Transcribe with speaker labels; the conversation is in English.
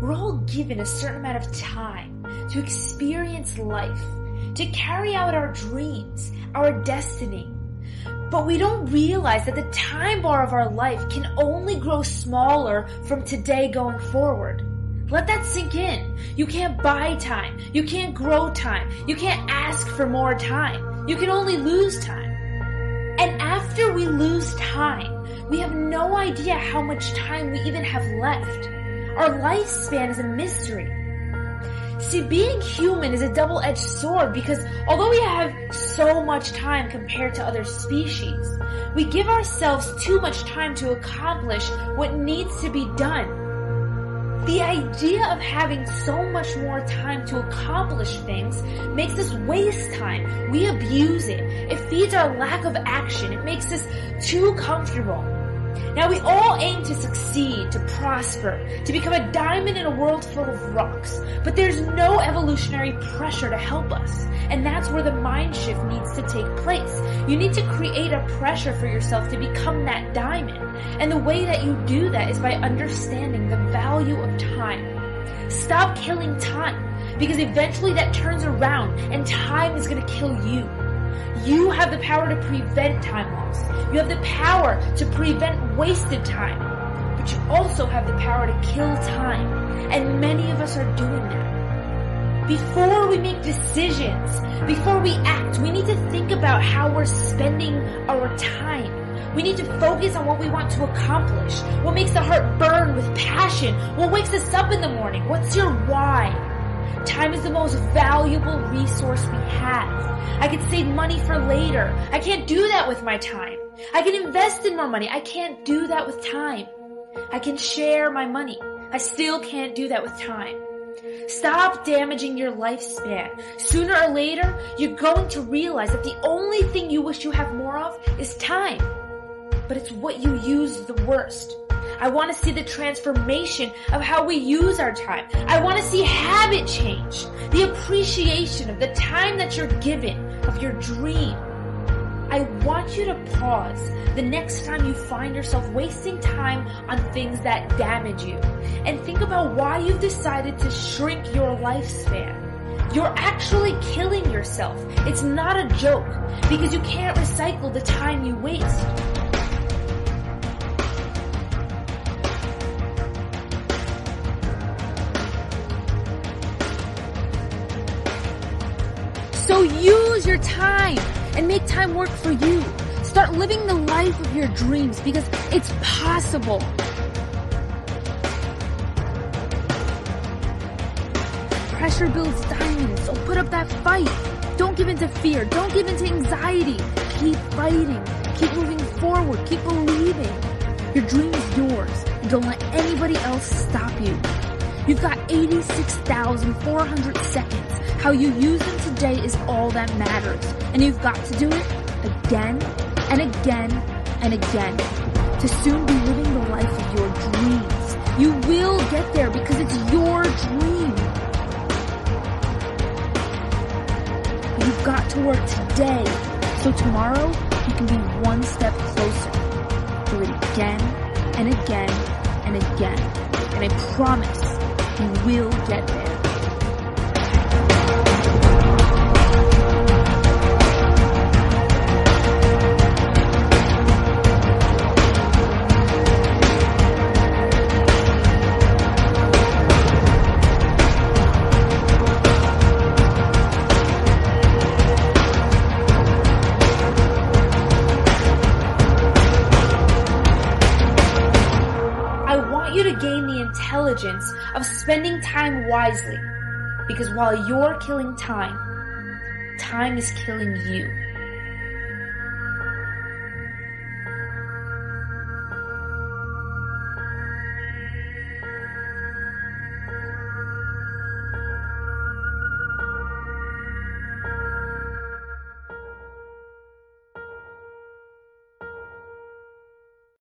Speaker 1: We're all given a certain amount of time to experience life, to carry out our dreams, our destiny. But we don't realize that the time bar of our life can only grow smaller from today going forward. Let that sink in. You can't buy time. You can't grow time. You can't ask for more time. You can only lose time. And after we lose time, we have no idea how much time we even have left. Our lifespan is a mystery. See, being human is a double-edged sword because although we have so much time compared to other species, we give ourselves too much time to accomplish what needs to be done. The idea of having so much more time to accomplish things makes us waste time. We abuse it. It feeds our lack of action. It makes us too comfortable. Now we all aim to succeed, to prosper, to become a diamond in a world full of rocks. But there's no evolutionary pressure to help us. And that's where the mind shift needs to take place. You need to create a pressure for yourself to become that diamond. And the way that you do that is by understanding the value of time. Stop killing time because eventually that turns around and time is going to kill you. You have the power to prevent time loss. You have the power to prevent wasted time. But you also have the power to kill time. And many of us are doing that. Before we make decisions, before we act, we need to think about how we're spending our time. We need to focus on what we want to accomplish. What makes the heart burn with passion? What wakes us up in the morning? What's your why? Time is the most valuable resource we have. I can save money for later. I can't do that with my time. I can invest in more money. I can't do that with time. I can share my money. I still can't do that with time. Stop damaging your lifespan. Sooner or later, you're going to realize that the only thing you wish you have more of is time. But it's what you use the worst. I want to see the transformation of how we use our time. I want to see habit change, the appreciation of the time that you're given, of your dream. I want you to pause the next time you find yourself wasting time on things that damage you and think about why you've decided to shrink your lifespan. You're actually killing yourself. It's not a joke because you can't recycle the time you waste. So use your time and make time work for you. Start living the life of your dreams because it's possible. Pressure builds diamonds, so put up that fight. Don't give in to fear. Don't give in to anxiety. Keep fighting. Keep moving forward. Keep believing. Your dream is yours. Don't let anybody else stop you. You've got 86,400 seconds. How you use them today is all that matters. And you've got to do it again and again and again to soon be living the life of your dreams. You will get there because it's your dream. You've got to work today so tomorrow you can be one step closer. Do it again and again and again. And I promise you will get there. Intelligence of spending time wisely. Because while you're killing time, time is killing you.